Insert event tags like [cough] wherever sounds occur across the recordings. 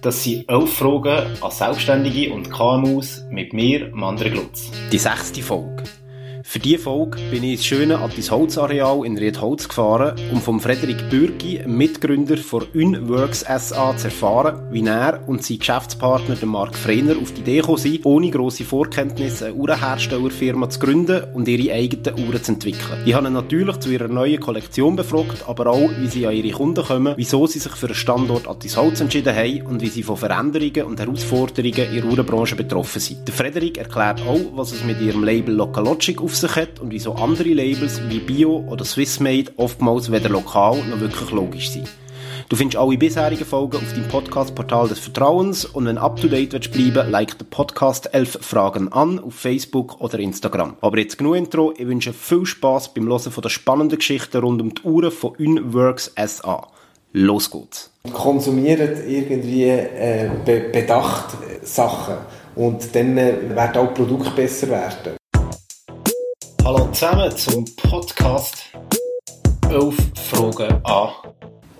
Das sind elf Fragen an Selbstständige und KMUs mit mir, Mandre Glutz. Die sechste Folge. Für diese Folge bin ich ins schöne Attis Holzareal in Riedholz gefahren, um von Frederik Bürgi, Mitgründer von Unworks SA, zu erfahren, wie er und sein Geschäftspartner, Mark Frener, auf die Idee gekommen sind, ohne grosse Vorkenntnisse eine Uhrenherstellerfirma zu gründen und ihre eigenen Uhren zu entwickeln. Ich habe ihn natürlich zu ihrer neuen Kollektion befragt, aber auch, wie sie an ihre Kunden kommen, wieso sie sich für einen Standort Attis Holz entschieden haben und wie sie von Veränderungen und Herausforderungen in der Uhrenbranche betroffen sind. Der Frederik erklärt auch, was es mit ihrem Label Localogic auf sich hat und wieso andere Labels wie Bio oder Swissmade oftmals weder lokal noch wirklich logisch sind. Du findest alle bisherigen Folgen auf deinem Podcast-Portal des Vertrauens und wenn up to date willst bleiben, like den Podcast 11 Fragen an auf Facebook oder Instagram. Aber jetzt genug Intro, ich wünsche viel Spaß beim Hören von der spannenden Geschichten rund um die Uhren von Unworks SA. Los geht's! Konsumieren irgendwie äh, be bedacht Sachen und dann äh, werden auch Produkte besser werden. Hallo zusammen zum Podcast 11 Fragen an.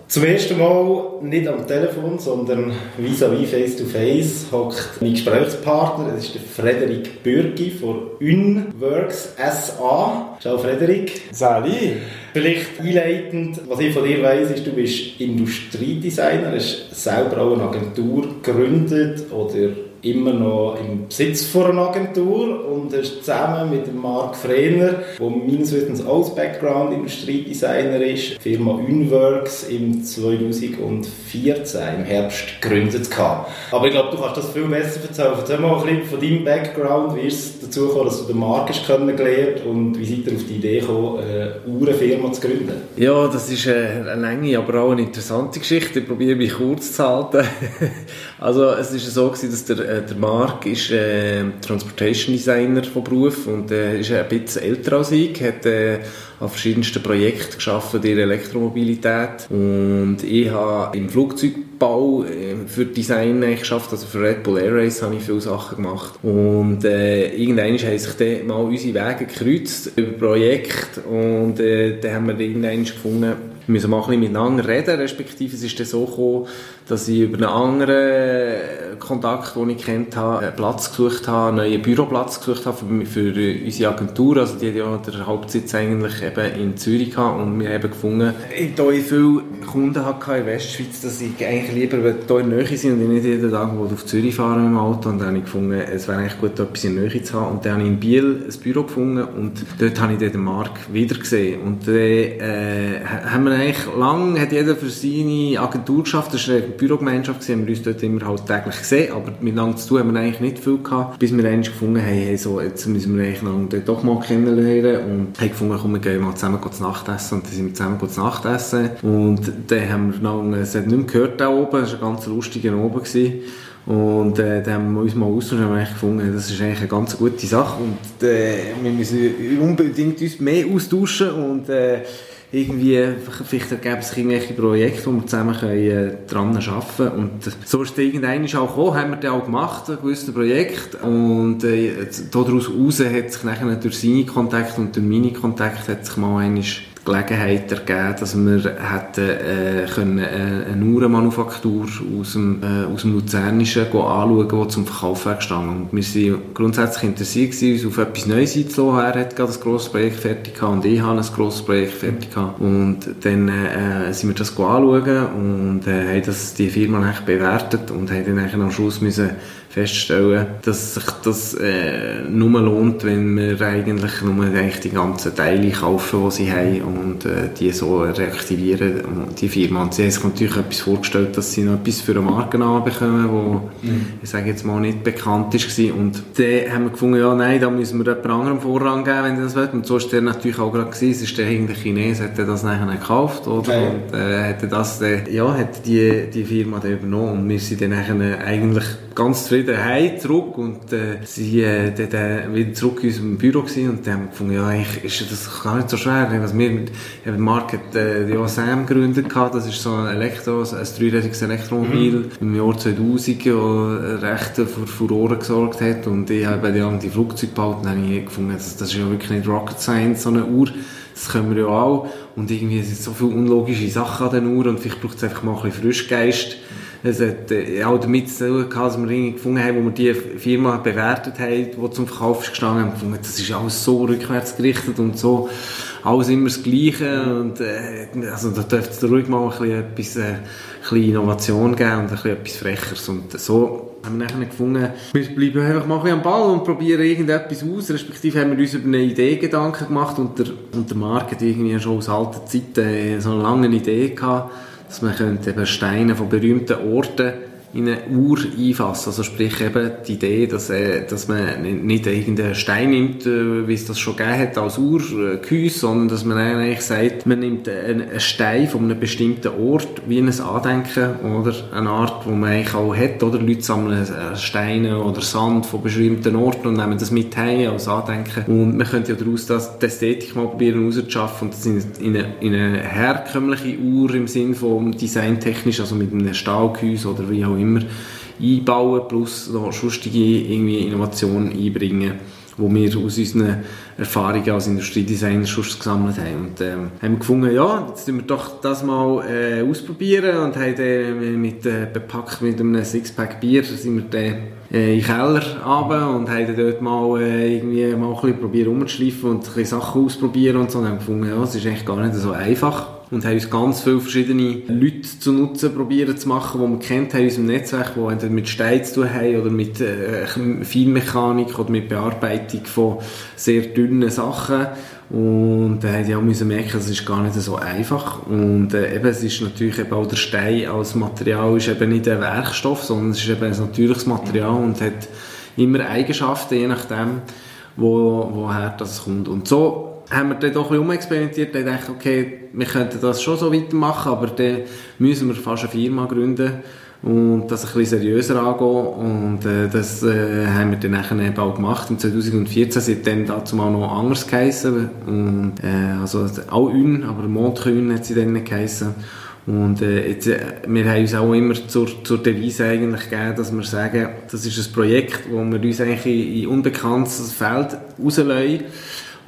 Zum ersten Mal nicht am Telefon, sondern vis-à-vis face-to-face hockt mein Gesprächspartner. Das ist der Frederik Bürgi von Unworks SA. Ciao Frederik. Sali. Vielleicht einleitend, was ich von dir weiss, ist, du bist Industriedesigner, hast selber auch eine Agentur gegründet oder immer noch im Besitz von einer Agentur und hast zusammen mit dem Marc Frener, der meines Wissens als Background Industriedesigner ist, die Firma Unworks im 2014 im Herbst gegründet gehabt. Aber ich glaube, du kannst das viel besser erzählen. Erzähl mal ein bisschen von deinem Background, wie ist es dazu gekommen, dass du den Marc hast kennengelernt und wie seid ihr auf die Idee gekommen, eine Uhrenfirma zu gründen? Ja, das ist eine lange, aber auch eine interessante Geschichte. Ich probiere mich kurz zu halten. [laughs] also es ist so gewesen, dass der, der Marc ist äh, Transportation Designer von Beruf und äh, ist ein bisschen älter als ich, hat äh, an verschiedensten Projekten geschafft in der Elektromobilität und ich habe im Flugzeugbau für Design geschafft, also für Red Bull Air Race habe ich viele Sachen gemacht und äh, irgendwann haben sich dann mal unsere Wege gekreuzt über Projekte und äh, dann haben wir irgendwann gefunden, wir müssen ein bisschen miteinander reden, respektive es ist dann so gekommen, dass ich über einen anderen Kontakt, den ich kennt habe, einen Platz gesucht habe, einen neuen Büroplatz gesucht habe für, für unsere Agentur, also die hat ja den Hauptsitz eigentlich eben in Zürich gehabt und wir haben gefunden, da ich viele Kunden hatte in Westschweiz, dass ich eigentlich lieber hier in der Nähe sind und nicht jeden Tag auf Zürich fahren dem Auto. Und dann habe ich gefunden, es wäre eigentlich gut, etwas in der Nähe zu haben. Und dann habe ich in Biel ein Büro gefunden und dort habe ich den Marc wieder gesehen. Und dann äh, haben wir eigentlich lang, hat jeder für seine Agentur geschafft, das war eine Bürogemeinschaft, gewesen, wir uns dort immer halt täglich gesehen, aber miteinander zu tun haben wir eigentlich nicht viel gehabt, bis wir eigentlich gefunden haben, hey, so, jetzt müssen wir eigentlich noch doch mal kennenlernen und haben gefunden, komm, wir gehen mal zusammen zu Nacht essen und dann sind wir zusammen zu Nacht essen und dann haben wir noch, es hat nicht mehr gehört da oben, es war ein ganz lustiger oben gewesen. Und äh, dann haben wir uns mal ausgetauscht und haben gefunden, das ist eigentlich eine ganz gute Sache und äh, wir müssen unbedingt uns mehr austauschen und äh, irgendwie, vielleicht ergeben sich irgendwelche Projekte, wo wir zusammen können, äh, dran arbeiten können. Und so ist es irgendwann auch gekommen, haben wir dann auch gemacht, ein gewisses Projekt. Und äh, daraus heraus hat sich nachher durch seine Kontakte und durch meine Kontakte hat sich mal einmal Gelegenheit ergeben, dass wir hätten, äh, können, äh, eine Uhrenmanufaktur aus dem, äh, aus dem Luzernischen anschauen, die zum Verkauf gestanden Und wir waren grundsätzlich interessiert, uns auf etwas Neues einzulassen. Er hat gerade ein grosses Projekt fertig gehabt und ich habe ein grosses Projekt fertig gehabt. Und dann äh, sind wir das anschauen und äh, haben das, die Firma bewertet und haben dann am Schluss müssen feststellen, dass sich das äh, nur lohnt, wenn wir eigentlich nur eigentlich die ganzen Teile kaufen, die sie haben und äh, die so reaktivieren, die Firma. Und sie haben sich natürlich etwas vorgestellt, dass sie noch etwas für eine Markennamen bekommen, wo, mhm. ich sage jetzt mal, nicht bekannt ist. Und dann haben wir gefunden, ja, nein, da müssen wir jemand anderem Vorrang geben, wenn das will. Und so ist der natürlich auch gerade gewesen. Es ist der irgendein Chines, hat das nachher gekauft, oder? Okay. Und, äh, hat das, äh, ja, hat die, die Firma dann übernommen. Und wir sind dann eigentlich ganz zufrieden heim zurück. Und äh, sie äh, dann, äh, wieder zurück in unserem Büro gewesen. Und dann haben wir gefunden, ja, eigentlich ist das gar nicht so schwer. Was wir mit, eben Mark hat äh, ja Sam gegründet gehabt, das ist so ein Elektro, ein dreirädiges Elektromobil mhm. im Jahr 2000, das recht für Furore gesorgt hat. Und ich habe die Flugzeuge gebaut. Und dann habe ich gefunden, das, das ist ja wirklich nicht Rocket Science, so eine Uhr. Das können wir ja auch. Und irgendwie sind so viele unlogische Sachen an den Uhren und vielleicht braucht es einfach mal ein bisschen Frischgeist es hat äh, auch damit zu tun dass wir gefunden haben, wo wir die Firma bewertet haben, die zum Verkauf gestanden haben, gefunden, das ist alles so rückwärts gerichtet und so, alles immer das Gleiche und äh, also da dürfte es ruhig mal ein bisschen etwas, äh, ein bisschen Innovation geben und ein bisschen etwas Frecheres und so haben wir nachher gefunden, wir bleiben einfach mal ein am Ball und probieren irgendetwas aus, respektive haben wir uns über eine Idee Gedanken gemacht und der, und der Markt hat irgendwie schon aus alter Zeit äh, so eine lange Idee gehabt, dass man könnte eben Steine von berühmten Orten in eine Uhr einfassen. Also sprich eben die Idee, dass, äh, dass man nicht irgendeinen Stein nimmt, äh, wie es das schon gegeben hat, als Urgehäuse, sondern dass man eigentlich sagt, man nimmt einen Stein von einem bestimmten Ort, wie ein Andenken oder eine Art, wo man eigentlich auch hat, oder Leute sammeln äh, Steine oder Sand von bestimmten Orten und nehmen das mit heim als Andenken. Und man könnte ja daraus das, die Ästhetik mal probieren rauszuschaffen und das in, in, eine, in eine herkömmliche Uhr im Sinn von designtechnisch, also mit einem Stahlgehäuse oder wie auch immer einbauen, plus noch sonstige irgendwie Innovationen einbringen, wo wir aus unseren Erfahrungen als Industriedesigner schon gesammelt haben. Und ähm, haben gefunden, ja, jetzt müssen wir doch das mal äh, ausprobieren und haben dann mit, äh, bepackt mit einem Sixpack Bier sind wir dann äh, in den Keller runter und haben dort mal äh, irgendwie mal ein bisschen probiert rumzuschleifen und ein bisschen Sachen ausprobieren und so und haben gefunden, ja, es ist eigentlich gar nicht so einfach und haben uns ganz viele verschiedene Leute zu nutzen probieren zu machen, die wir kennt haben in unserem Netzwerk, die entweder mit Stein zu tun haben oder mit äh, Feinmechanik oder mit Bearbeitung von sehr dünnen Sachen und da haben die auch müssen merken, es ist gar nicht so einfach und äh, eben es ist natürlich eben auch der Stein als Material ist eben nicht ein Werkstoff, sondern es ist eben ein natürliches Material und hat immer Eigenschaften, je nachdem, wo, woher das kommt. Und so haben wir dann doch ein bisschen experimentiert und dachte, okay, wir könnten das schon so weitermachen, aber dann müssen wir fast eine Firma gründen und das ein bisschen seriöser angehen und äh, das äh, haben wir dann nachher eben auch gemacht. Im 2014 sind dann dazu mal noch anders geheissen und äh, also auch Un, aber Montkühn hat sie dann geheissen. Und äh, jetzt, äh, wir haben uns auch immer zur, zur Devise eigentlich gegeben, dass wir sagen, das ist ein Projekt, wo wir uns eigentlich in, in unbekanntes Feld rauslösen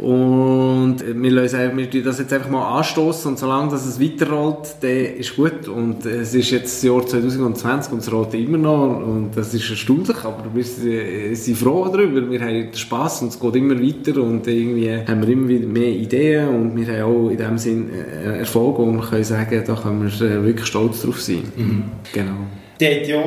und wir, lösen, wir das jetzt einfach mal anstoßen und solange das es weiterrollt, dann ist gut. Und es ist jetzt das Jahr 2020 und es rollt immer noch und das ist erstaunlich, aber wir sind froh darüber. Wir haben Spass und es geht immer weiter und irgendwie haben wir immer wieder mehr Ideen und wir haben auch in dem Sinn äh, Erfolg, wo wir können sagen, da können wir äh, wirklich stolz drauf sein. Mhm. Genau. Die hat ja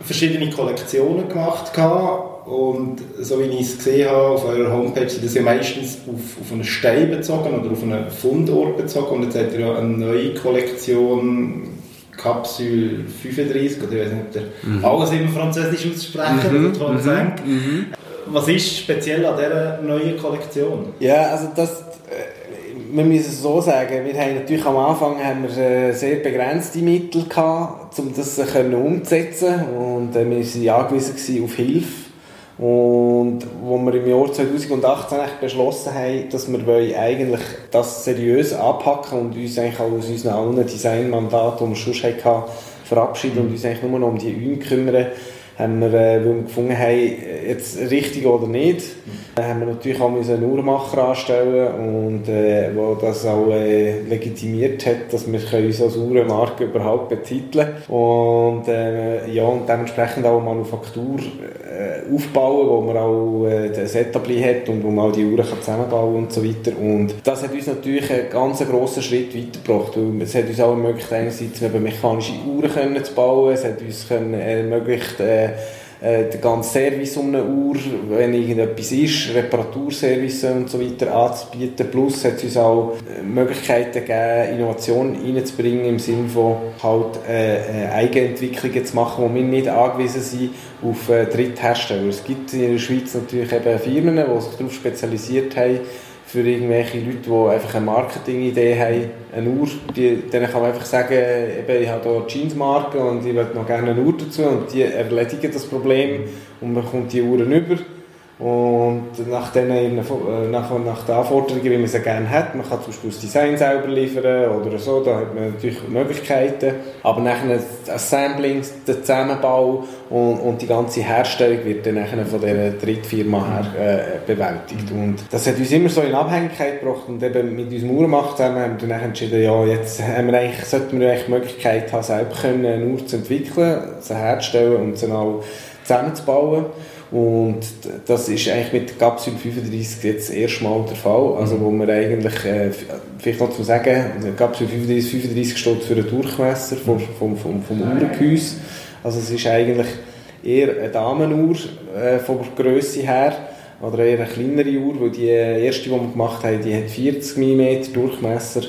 verschiedene Kollektionen gemacht gehabt und so wie ich es gesehen habe auf eurer Homepage, sind das ja meistens auf, auf einen Stein bezogen oder auf einen Fundort bezogen. Und jetzt habt ihr ja eine neue Kollektion, Kapsel 35, oder ich weiß nicht, ob ihr mhm. alles immer Französisch aussprechen mhm. oder mhm. mhm. Was ist speziell an dieser neuen Kollektion? Ja, also das, äh, wir müssen es so sagen, wir haben natürlich am Anfang haben wir äh, sehr begrenzte Mittel gehabt, um das umzusetzen und äh, wir waren angewiesen auf Hilfe und wo wir im Jahr 2018 beschlossen haben, dass wir eigentlich das seriös anpacken und uns eigentlich auch aus unseren allen Designmandaten, die wir schon hatten, verabschieden und uns eigentlich nur noch um die Üben kümmern, haben wir, äh, weil wir gefunden haben, jetzt richtig oder nicht, dann haben wir natürlich auch einen Uhrmacher anstellen und äh, wo das auch äh, legitimiert hat, dass wir uns als Uhrenmarke überhaupt betiteln. Und äh, ja und dementsprechend auch eine Manufaktur äh, aufbauen, wo man auch äh, das Etabli hat und wo man auch die Uhren kann zusammenbauen und so weiter. Und das hat uns natürlich einen ganz grossen Schritt weitergebracht, weil es hat uns auch ermöglicht, einerseits mechanische Uhren können zu bauen, es hat uns können ermöglicht, äh, äh, der ganze Service um eine Uhr, wenn irgendetwas ist, Reparaturservice und so weiter anzubieten. Plus hat es uns auch äh, Möglichkeiten gegeben, Innovationen reinzubringen im Sinne von halt äh, äh, Eigenentwicklungen zu machen, wo wir nicht angewiesen sind auf äh, Dritthersteller. Es gibt in der Schweiz natürlich eben Firmen, die sich darauf spezialisiert haben, für irgendwelche Leute, die einfach eine Marketingidee haben, eine Uhr, die, denen kann man einfach sagen, eben, ich habe hier Jeansmarke und ich möchte noch gerne eine Uhr dazu und die erledigen das Problem und man kommt die Uhren über Und nach, den, äh, nach, nach den Anforderungen, wie man sie gerne hat, man kann zum Beispiel das Design selber liefern oder so, da hat man natürlich Möglichkeiten. Aber nachher das Assembling, der Zusammenbau und, und die ganze Herstellung wird dann nachher von dieser Drittfirma her äh, bewältigt. Und das hat uns immer so in Abhängigkeit gebracht und eben mit unserem Uhrmacht zusammen haben wir dann entschieden, ja, jetzt haben wir eigentlich, sollten wir eigentlich die Möglichkeit haben, selber können, eine Uhr zu entwickeln, sie herzustellen und sie auch zusammenzubauen. Und das ist eigentlich mit Capsule 35 jetzt das erste Mal der Fall. Also wo wir eigentlich, äh, vielleicht noch zu sagen, Capsule 35, 35 steht für den Durchmesser vom, vom, vom, vom Uhrengehäuse. Also es ist eigentlich eher eine Damenuhr äh, von der Grösse her oder eher eine kleinere Uhr, weil die erste, die wir gemacht haben, die hat 40 mm Durchmesser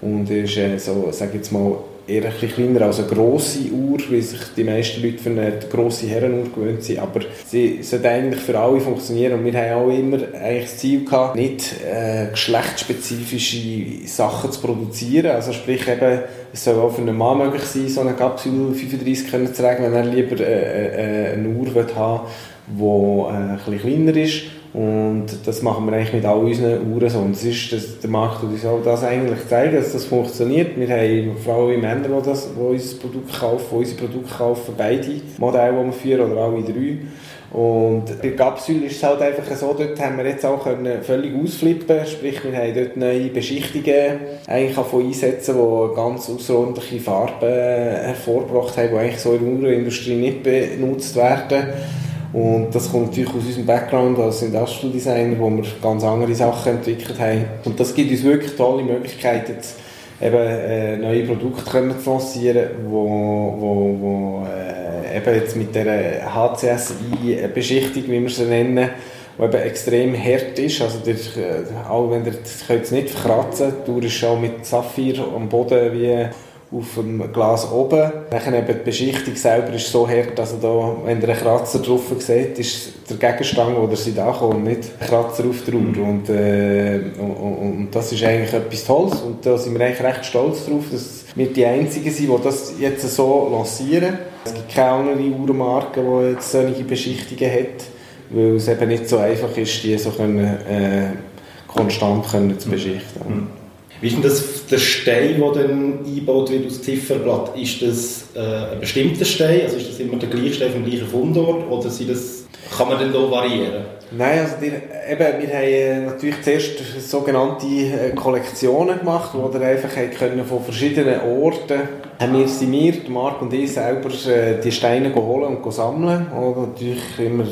und ist äh, so, sage jetzt mal, eher ein kleiner als eine grosse Uhr, wie sich die meisten Leute für eine grosse Herrenuhr gewöhnt sind. Aber sie sollte eigentlich für alle funktionieren. Und wir haben auch immer eigentlich das Ziel gehabt, nicht äh, geschlechtsspezifische Sachen zu produzieren. Also sprich eben, es soll auch für einen Mann möglich sein, so eine Capsule 35 können zu tragen, wenn er lieber äh, äh, eine Uhr haben will, die äh, ein bisschen kleiner ist und das machen wir eigentlich mit all unseren Uhren so. Und das ist, das, der Markt uns auch das eigentlich zeigen, dass das funktioniert. Wir haben Frauen und Männer, die, das, die unser Produkt kaufen, die unsere Produkte kaufen, beide Modelle, die wir führen, oder alle drei. Und bei Capsule ist es halt einfach so, dort haben wir jetzt auch können völlig ausflippen sprich wir haben dort neue Beschichtungen eigentlich von einsetzen, die ganz außerordentliche Farben hervorgebracht haben, die eigentlich so in der Uhrenindustrie nicht benutzt werden. Und das kommt natürlich aus unserem Background als Industrial Designer, wo wir ganz andere Sachen entwickelt haben. Und das gibt uns wirklich tolle Möglichkeiten, eben äh, neue Produkte können zu lancieren, wo, wo, wo äh, eben jetzt mit der HCSI-Beschichtung, wie wir sie nennen, die eben extrem hart ist. Also der, äh, auch wenn ihr, das könnt es nicht verkratzen, du ist schon mit Saphir am Boden wie auf dem Glas oben. Dann eben die Beschichtung selber ist so hart, dass da, wenn ihr einen Kratzer drauf seht, ist der Gegenstand, wo sie da kommt, nicht ein Kratzer auf der Uhr. Mhm. Und, äh, und, und, das ist eigentlich etwas Tolles und da sind wir eigentlich recht stolz drauf, dass wir die Einzigen sind, die das jetzt so lancieren. Es gibt keine andere Uhrenmarke, die jetzt solche Beschichtungen hat, weil es eben nicht so einfach ist, die so können, äh, konstant können zu beschichten. Mhm. Wie ist denn das, der Stein, der dann eingebaut wird aus Zifferblatt? Ist das äh, ein bestimmter Stein? Also ist das immer der gleiche Stein vom gleichen Fundort? Oder sind das, kann man denn da variieren? Nein, also die, eben, wir haben äh, natürlich zuerst sogenannte äh, Kollektionen gemacht, wo wir einfach können von verschiedenen Orten haben wir, sind wir, Marc und ich selber, äh, die Steine holen und sammeln. Und natürlich immer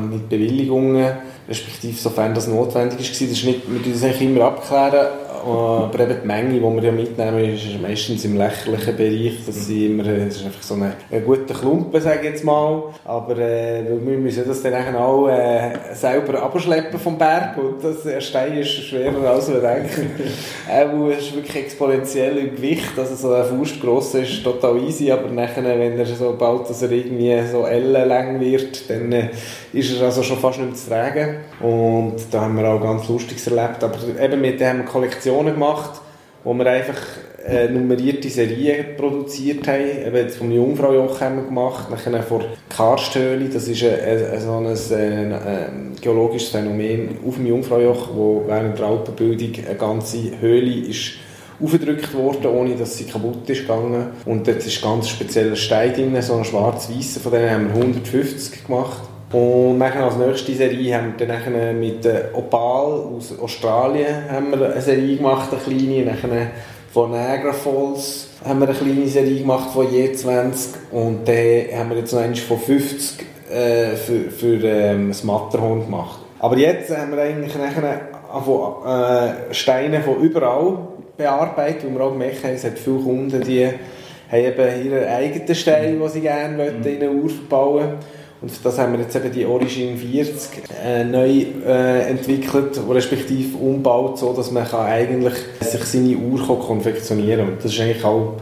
mit Bewilligungen, respektive sofern das notwendig ist. Das ist nicht, wir müssen das eigentlich immer abklären, aber eben die Menge, die wir ja mitnehmen, ist meistens im lächerlichen Bereich. Das, sind immer, das ist einfach so ein, ein guter Klumpen, sage ich jetzt mal. Aber äh, wir müssen das dann auch äh, selber abschleppen vom Berg und das der Stein ist schwerer als wir denken. [laughs] äh, ist wirklich exponentiell im Gewicht. Also so ein Faust gross ist total easy, aber nachher, wenn er so baut, dass er irgendwie so ellenlang wird, dann äh, ist er also schon fast nicht mehr zu tragen. Und da haben wir auch ganz Lustiges erlebt. Aber eben mit dem haben wir Kollektionen gemacht, wo wir einfach äh, nummerierte Serien produziert haben. Eben jetzt vom Jungfraujoch haben wir gemacht, nachher von Karsthöhle, das ist ein, so ein, ein, ein, geologisches Phänomen auf dem Jungfraujoch, wo während der Alpenbildung eine ganze Höhle ist aufgedrückt worden, ohne dass sie kaputt ist gegangen. Und dort ist ein ganz spezieller Stein drin, so ein schwarz-weißer, von denen haben wir 150 gemacht. Und dann als nächste Serie haben wir dann mit Opal aus Australien haben wir eine Serie gemacht, eine kleine. Dann von Niagara Falls haben wir eine kleine Serie gemacht von je 20. Und dann haben wir jetzt noch eine von 50 äh, für, für ähm, das Matterhorn gemacht. Aber jetzt haben wir eigentlich nachher von, äh, Steine von überall bearbeitet, wo wir auch gemerkt haben, es hat viele Kunden, die haben eben ihre eigenen Steine, die sie gerne mhm. in eine Uhr verbauen wollen. Und das haben wir jetzt eben die Origin 40 äh, neu äh, entwickelt, respektive umbaut, so dass man kann eigentlich sich seine Uhr konfektionieren kann. Und das ist eigentlich auch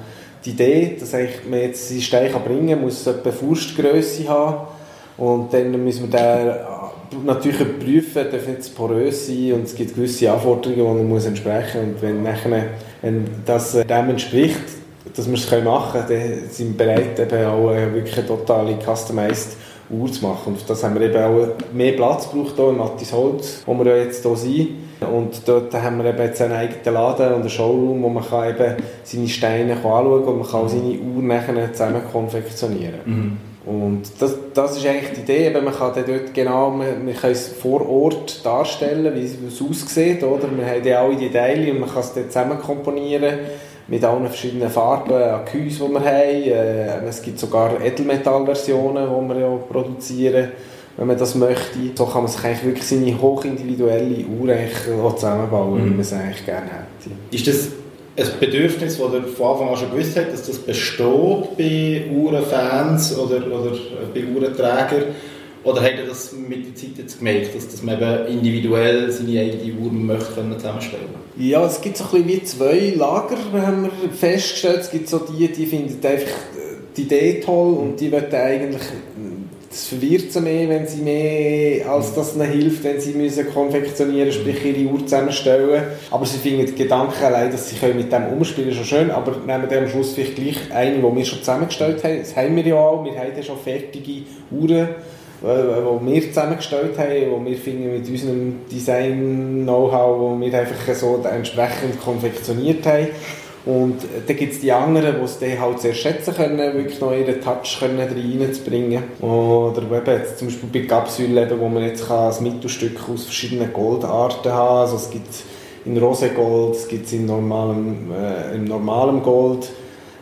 die Idee, dass eigentlich man jetzt seinen Stein bringen kann, muss etwa Faustgröße haben und dann müssen wir den äh, natürlich prüfen, darf nicht porös sein und es gibt gewisse Anforderungen, die man muss entsprechen und wenn, nachher, wenn das äh, dem entspricht, dass wir es machen können, dann sind wir bereit, eben auch äh, wirklich eine totale customized Uhr zu machen. Und das haben wir eben auch mehr Platz gebraucht hier in Mattis Holz, wo wir ja jetzt hier sind. Und dort haben wir eben jetzt einen eigenen Laden und einen Showroom, wo man kann eben seine Steine anschauen kann und man kann auch seine Uhr nachher zusammen konfektionieren. Mhm. Und das, das ist eigentlich die Idee, eben, man kann dort genau, man, man kann es vor Ort darstellen, wie es aussieht, oder? Wir haben ja alle die Teile und man kann es dort zusammen komponieren mit allen verschiedenen Farben an Gehäuse, die wir haben. Äh, es gibt sogar Edelmetallversionen, die wir ja produzieren, wenn man das möchte. So kann man sich eigentlich wirklich seine hochindividuelle Uhr zusammenbauen, mhm. wie man es eigentlich gerne hätte. Ist das ein Bedürfnis, das ihr von Anfang an schon gewusst habt, dass das besteht bei Uhrenfans oder, oder bei Uhrenträgern? Oder habt ihr das mit der Zeit jetzt gemerkt, dass, dass man eben individuell seine eigene Uhr möchte zusammenstellen Ja, es gibt so ein wie zwei Lager, haben wir festgestellt. Es gibt so die, die finden einfach die Idee toll und die wollen eigentlich das verwirrt sie mehr, wenn sie mehr, als dass ihnen hilft, wenn sie müssen konfektionieren, sprich ihre Uhr zusammenstellen. Aber sie finden die Gedanken allein, dass sie mit dem umspielen, schon schön, aber nehmen dann am Schluss vielleicht gleich eine, die wir schon zusammengestellt haben. Das haben wir ja auch, wir haben ja schon fertige Uhren, die äh, wir zusammengestellt haben, die wir finden mit unserem Design-Know-how, wo wir einfach so entsprechend konfektioniert haben. Und dann gibt es die anderen, die es dann halt sehr schätzen können, wirklich noch ihren Touch können reinzubringen. Oder eben jetzt zum Beispiel bei Capsule, wo man jetzt kann ein Mittelstück aus verschiedenen Goldarten haben Also es gibt in Rosegold, es gibt es in normalem, äh, im normalem Gold,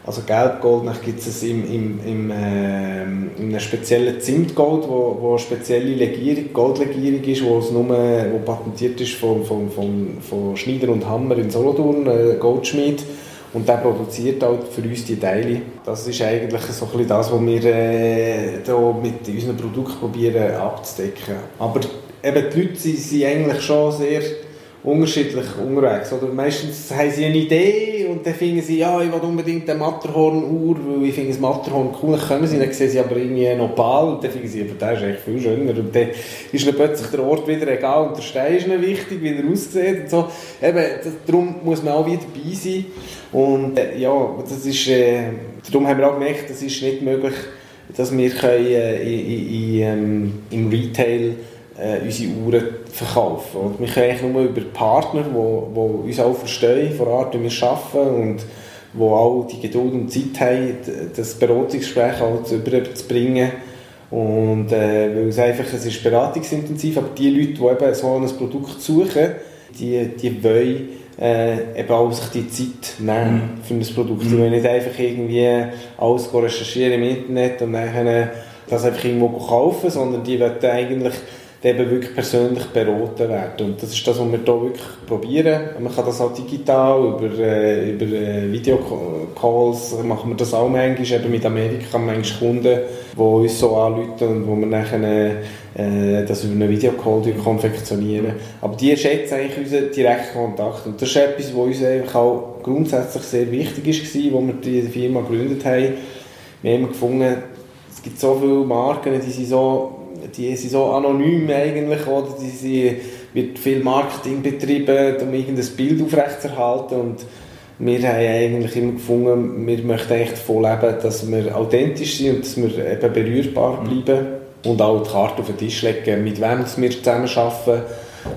also Gelbgold, gibt es im, im, im, äh, in einem speziellen Zimtgold, wo, wo eine spezielle Legierung, Goldlegierung ist, wo es nur, wo patentiert ist von, von, von, von Schneider und Hammer in Solothurn, äh, Goldschmied. Und der produziert halt für uns die Teile. Das ist eigentlich so ein das, was wir äh, mit unseren Produkten probieren abzudecken. Aber eben die Leute sind, sind eigentlich schon sehr unterschiedlich unterwegs. Oder meistens haben sie eine Idee und dann finden sie, ja, ich will unbedingt eine Matterhorn-Uhr, weil ich finde das Matterhorn cool. Dann kommen sie, dann sehen sie aber irgendwie einen Opal und dann finden sie, aber der ist eigentlich viel schöner. Und dann ist ihnen plötzlich der Ort wieder egal und der Stein ist ihnen wichtig, wie er aussieht und so. Eben, das, darum muss man auch wieder dabei sein. Und äh, ja, das ist, äh, darum haben wir auch gemerkt, es ist nicht möglich, dass wir können, äh, in, in, in, ähm, im Retail äh, unsere Uhren verkaufen. Und wir können eigentlich nur über Partner, die wo, wo uns auch verstehen, vor Ort, wie wir arbeiten und die auch die Geduld und Zeit haben, das Beratungsgespräch auch zu überzubringen. Und äh, weil es einfach, es ist beratungsintensiv, aber die Leute, die eben so ein Produkt suchen, die, die wollen äh, eben auch sich die Zeit nehmen mhm. für ein Produkt. Mhm. Die wollen nicht einfach irgendwie alles recherchieren im Internet und dann das einfach irgendwo kaufen, sondern die wollen eigentlich eben wirklich persönlich beraten werden. Und das ist das, was wir hier wirklich probieren. Man kann das auch digital, über, äh, über äh, Videocalls machen wir das auch manchmal, eben mit Amerika, manchmal Kunden, die uns so anrufen und wo wir nachher äh, das über einen Videocall konfektionieren. Aber die schätzen eigentlich unseren direkten Kontakt. Und das ist etwas, was uns einfach auch grundsätzlich sehr wichtig ist, als wir die Firma gegründet haben. Wir haben gefunden, es gibt so viele Marken, die sind so die sind so anonym eigentlich, oder? Die sind, wird viel Marketing betrieben, um irgendein Bild aufrechtzuerhalten und wir haben eigentlich immer gefunden, wir möchten eigentlich davon leben, dass wir authentisch sind und dass wir eben berührbar mhm. bleiben und auch die Karte auf den Tisch legen, mit wem wir zusammen arbeiten,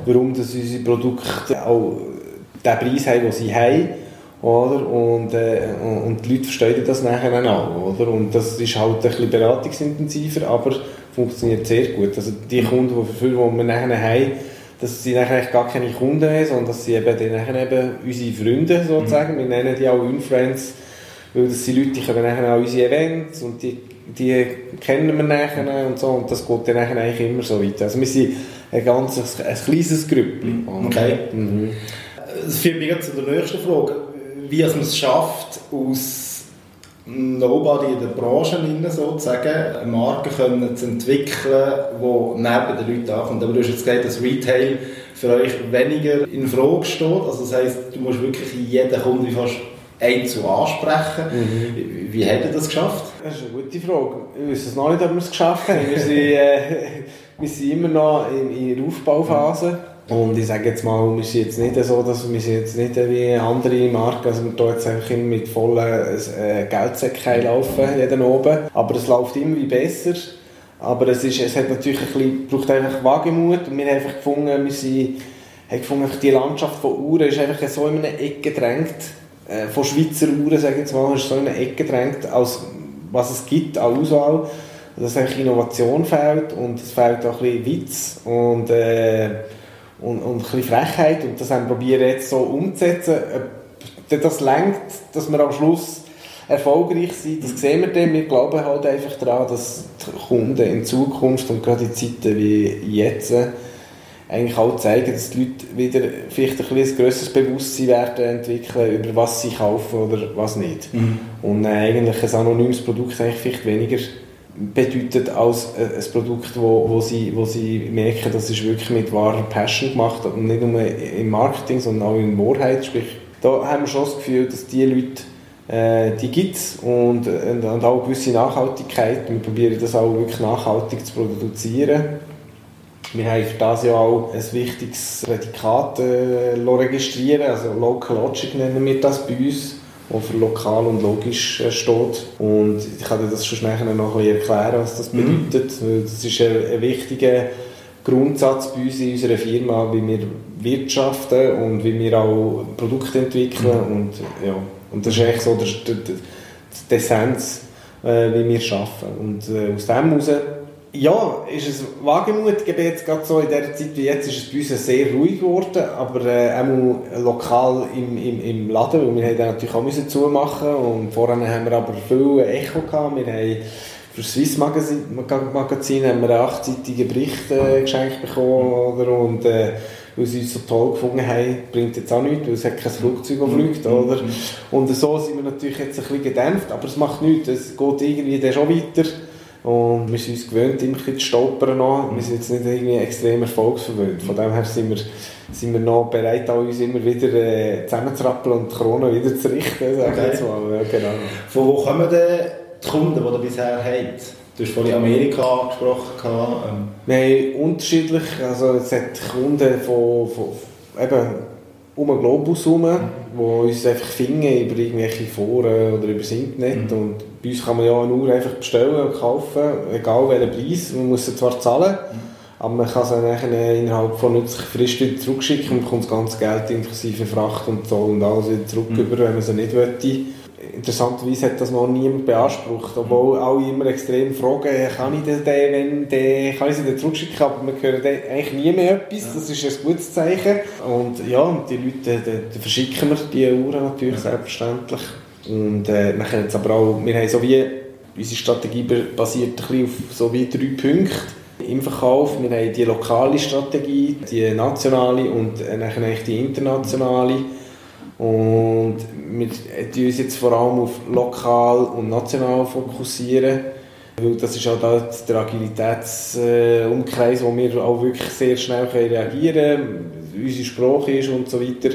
warum dass unsere Produkte auch den Preis haben, den sie haben oder? Und, äh, und die Leute verstehen das nachher auch, oder? Und das ist halt ein bisschen beratungsintensiver, aber funktioniert sehr gut. Also die Kunden, die, die wir nachher haben, dass sie nachher gar keine Kunden mehr, sondern dass sie eben dann nachher eben unsere Freunde sozusagen, mhm. wir nennen die auch Influence, weil das sind Leute, die kommen nachher an unsere Events und die, die kennen wir nachher und so und das geht dann nachher eigentlich immer so weiter. Also wir sind ein ganz ein, ein kleines Grüppchen. Mhm. Okay. Mhm. Das führt mich zu der nächsten Frage. Wie man es schafft, aus Nobody in der Branche sozusagen eine Marke können zu entwickeln, die neben den Leuten ankommt. Aber du hast jetzt gesagt, dass Retail für euch weniger in Frage steht. Also das heisst, du musst wirklich jeden Kunden fast einzeln ansprechen. Mhm. Wie, wie habt ihr das geschafft? Das ist eine gute Frage. Ich weiß es noch nicht, ob wir es geschafft haben. Wir sind, äh, [laughs] wir sind immer noch in, in der Aufbauphase. Mhm. Und ich sage jetzt mal, wir sind jetzt nicht so, dass wir sind jetzt nicht wie andere Marken, also wir tun jetzt einfach immer mit vollen äh, Geldsäcken laufen, jeden oben. Aber es läuft immer wie besser. Aber es, ist, es hat natürlich ein bisschen, braucht einfach Wagemut und wir haben einfach gefunden, wir sind, haben gefunden, einfach die Landschaft von Uhren ist einfach so in eine Ecke gedrängt, äh, von Schweizer Uhren, sage ich jetzt mal, ist so in eine Ecke gedrängt, als was es gibt an Auswahl, dass eigentlich Innovation fehlt und es fehlt auch ein bisschen Witz und, äh, und, und ein bisschen Frechheit und das haben wir probiert jetzt so umzusetzen. Ob das lenkt, dass wir am Schluss erfolgreich sind, das sehen wir dann. Wir glauben halt einfach daran, dass die Kunden in Zukunft und gerade in Zeiten wie jetzt eigentlich auch zeigen, dass die Leute wieder vielleicht ein, ein grösseres Bewusstsein werden entwickeln, über was sie kaufen oder was nicht. Mhm. Und äh, eigentlich ein anonymes Produkt eigentlich vielleicht weniger bedeutet als äh, ein Produkt, wo, wo, sie, wo sie merken, das ist wirklich mit wahrer Passion gemacht und nicht nur im Marketing, sondern auch in Wahrheit. Sprich, da haben wir schon das Gefühl, dass die Leute äh, die gibt es und, und, und, auch gewisse Nachhaltigkeit. Wir probieren das auch wirklich nachhaltig zu produzieren. Wir haben für das ja auch ein wichtiges Prädikat äh, registrieren, also Local Logic nennen wir das bei uns, wo für lokal und logisch äh, steht. Und ich kann dir das schon nachher noch ein bisschen erklären, was das mhm. bedeutet. Mhm. Das ist ein, ein wichtiger Grundsatz bei uns in unserer Firma, wie wir wirtschaften und wie wir auch Produkte entwickeln. Mhm. Und, ja, und das ist echt so der, der, der Essenz, äh, wie wir arbeiten. Und äh, aus dem heraus, ja, ist es Wagemut. Ich jetzt gerade so in der Zeit wie jetzt ist es bei uns sehr ruhig geworden, aber äh, auch lokal im, im, im Laden, weil wir haben dann natürlich auch müssen zumachen und vorher haben wir aber viel Echo gehabt. Wir haben für das Swiss Magazin, Magazin haben wir einen achtseitigen Bericht äh, geschenkt bekommen oder? und äh, weil sie uns so toll gefunden haben, bringt jetzt auch nichts, weil es hat kein Flugzeug, das fliegt, mhm. oder? Und so sind wir natürlich jetzt ein bisschen gedämpft, aber es macht nichts, es geht irgendwie dann schon weiter und wir sind uns gewöhnt, immer zu stolpern noch. Wir sind jetzt nicht irgendwie extrem erfolgsverwöhnt, von dem her sind wir, sind wir noch bereit, uns immer wieder äh, zusammenzurappeln und die Krone wieder zu richten, okay. jetzt mal. Ja, genau. Von wo kommen denn die Kunden, die ihr bisher habt? Du hast vorhin Amerika angesprochen. Ähm. Wir haben unterschiedlich, also es hat Kunden von, von eben um den Globus herum, mhm. die uns einfach finden über irgendwelche Foren oder über das Internet. Mhm. Und bei uns kann man ja eine Uhr einfach bestellen und kaufen, egal welchen Preis. Man muss sie zwar zahlen, mhm. aber man kann sie dann innerhalb von nützlicher Frist wieder zurückschicken und bekommt das ganze Geld inklusive Fracht und Zoll und alles wieder zurück, mhm. wenn man sie nicht möchte interessanterweise hat das noch niemand beansprucht, obwohl alle immer extrem fragen, kann ich den, wenn den, kann ich sie dann zurückschicken, aber wir hören eigentlich nie mehr etwas, das ist ein gutes Zeichen. Und ja, und die Leute, dann verschicken wir die Uhren natürlich, ja. selbstverständlich. Und äh, wir können jetzt aber auch, wir haben so wie, unsere Strategie basiert ein auf so wie drei Punkte im Verkauf. Wir haben die lokale Strategie, die nationale und äh, dann die internationale. Und wir fokussieren uns jetzt vor allem auf lokal und national fokussieren. Weil das ist auch da der Agilitätsumkreis, wo wir auch wirklich sehr schnell reagieren können, unsere Sprache ist und so weiter.